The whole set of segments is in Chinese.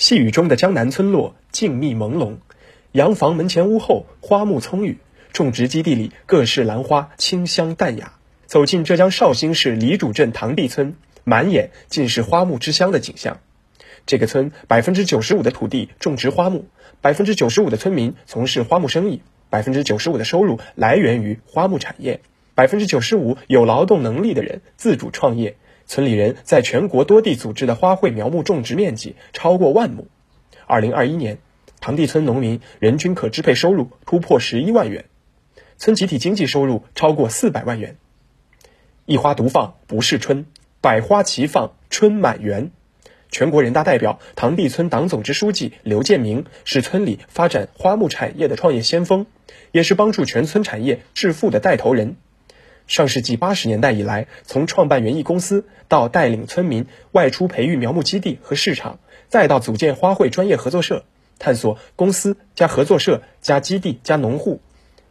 细雨中的江南村落静谧朦胧，洋房门前屋后花木葱郁，种植基地里各式兰花清香淡雅。走进浙江绍兴市黎主镇塘地村，满眼尽是花木之乡的景象。这个村百分之九十五的土地种植花木，百分之九十五的村民从事花木生意，百分之九十五的收入来源于花木产业，百分之九十五有劳动能力的人自主创业。村里人在全国多地组织的花卉苗木种植面积超过万亩。二零二一年，塘地村农民人均可支配收入突破十一万元，村集体经济收入超过四百万元。一花独放不是春，百花齐放春满园。全国人大代表、塘地村党总支书记刘建明是村里发展花木产业的创业先锋，也是帮助全村产业致富的带头人。上世纪八十年代以来，从创办园艺公司到带领村民外出培育苗木基地和市场，再到组建花卉专业合作社，探索公司加合作社加基地加农户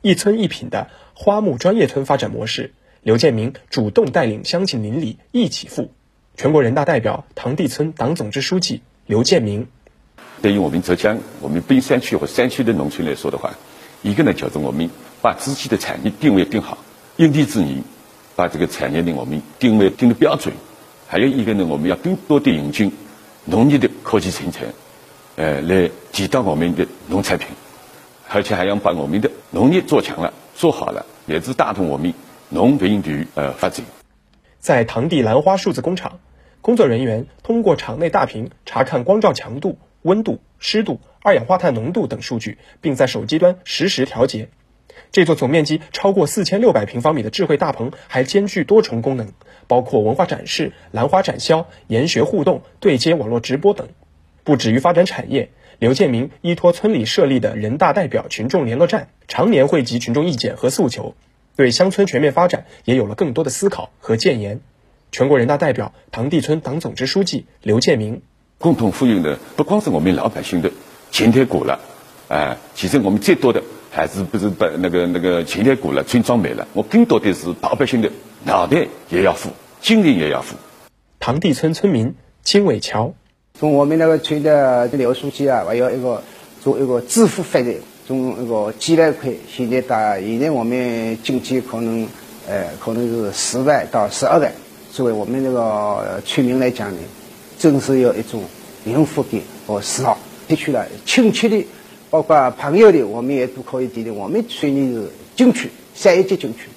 一村一品的花木专业村发展模式，刘建明主动带领乡亲邻里一起富。全国人大代表、唐地村党总支书记刘建明，对于我们浙江我们滨山区和山区的农村来说的话，一个呢就是我们把自己的产业定位定好。因地制宜，把这个产业呢，我们定位定的标准。还有一个呢，我们要更多的引进农业的科技生产，呃，来提高我们的农产品，而且还要把我们的农业做强了、做好了，也是带动我们农林旅呃发展。在唐地兰花数字工厂，工作人员通过厂内大屏查看光照强度、温度、湿度、二氧化碳浓度等数据，并在手机端实时调节。这座总面积超过四千六百平方米的智慧大棚还兼具多重功能，包括文化展示、兰花展销、研学互动、对接网络直播等。不止于发展产业，刘建明依托村里设立的人大代表群众联络站，常年汇集群众意见和诉求，对乡村全面发展也有了更多的思考和建言。全国人大代表、塘地村党总支书记刘建明：共同富裕的不光是我们老百姓的钱铁骨了，啊，其实我们最多的。还是不是把那个那个钱也过了，村庄没了。我更多的是老百姓的脑袋也要富，精力也要富。塘地村村民金伟桥，从我们那个村的刘书记啊，还有一个做一个致富发展，从那个几万块，现在到现在我们经济可能呃可能是十万到十二万。作为我们那个村民来讲呢，真是有一种幸福感和自豪。的确了，亲切的。包括朋友的，我们也都可以提的。我们村里是景区，三一级景区。